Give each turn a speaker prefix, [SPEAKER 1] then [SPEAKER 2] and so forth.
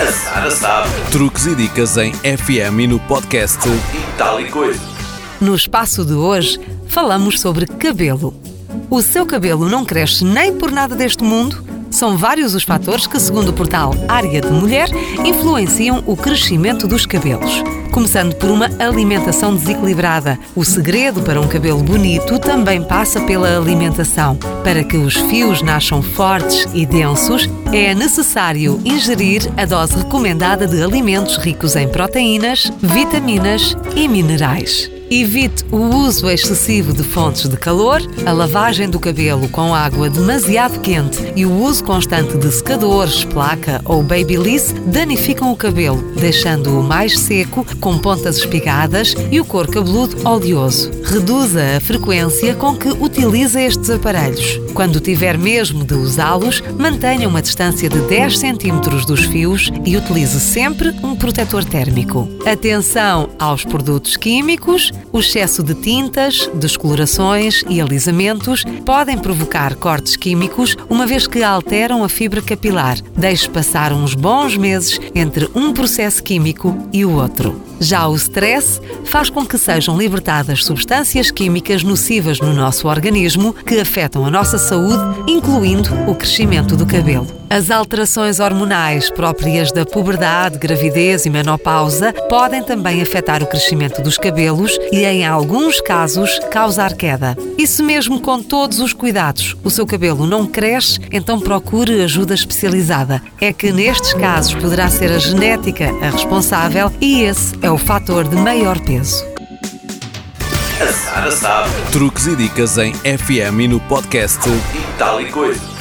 [SPEAKER 1] A Sara sabe.
[SPEAKER 2] Truques e dicas em FM e no podcast
[SPEAKER 1] E tal e coisa.
[SPEAKER 3] No espaço de hoje, falamos sobre cabelo. O seu cabelo não cresce nem por nada deste mundo? São vários os fatores que, segundo o portal Área de Mulher, influenciam o crescimento dos cabelos. Começando por uma alimentação desequilibrada. O segredo para um cabelo bonito também passa pela alimentação. Para que os fios nasçam fortes e densos, é necessário ingerir a dose recomendada de alimentos ricos em proteínas, vitaminas e minerais. Evite o uso excessivo de fontes de calor, a lavagem do cabelo com água demasiado quente e o uso constante de secadores, placa ou babyliss danificam o cabelo, deixando-o mais seco, com pontas espigadas e o couro cabeludo oleoso. Reduza a frequência com que utiliza estes aparelhos. Quando tiver mesmo de usá-los, mantenha uma distância de 10 cm dos fios e utilize sempre um protetor térmico. Atenção aos produtos químicos, o excesso de tintas, descolorações e alisamentos podem provocar cortes químicos, uma vez que alteram a fibra capilar. Deixe passar uns bons meses entre um processo químico e o outro. Já o stress faz com que sejam libertadas substâncias químicas nocivas no nosso organismo que afetam a nossa saúde, incluindo o crescimento do cabelo. As alterações hormonais próprias da puberdade, gravidez e menopausa podem também afetar o crescimento dos cabelos e, em alguns casos, causar queda. Isso mesmo com todos os cuidados. O seu cabelo não cresce, então procure ajuda especializada. É que nestes casos poderá ser a genética a responsável e esse é o fator de maior peso.
[SPEAKER 1] A Sara sabe.
[SPEAKER 2] Truques e dicas em FM e no podcast
[SPEAKER 1] E tal e coisa.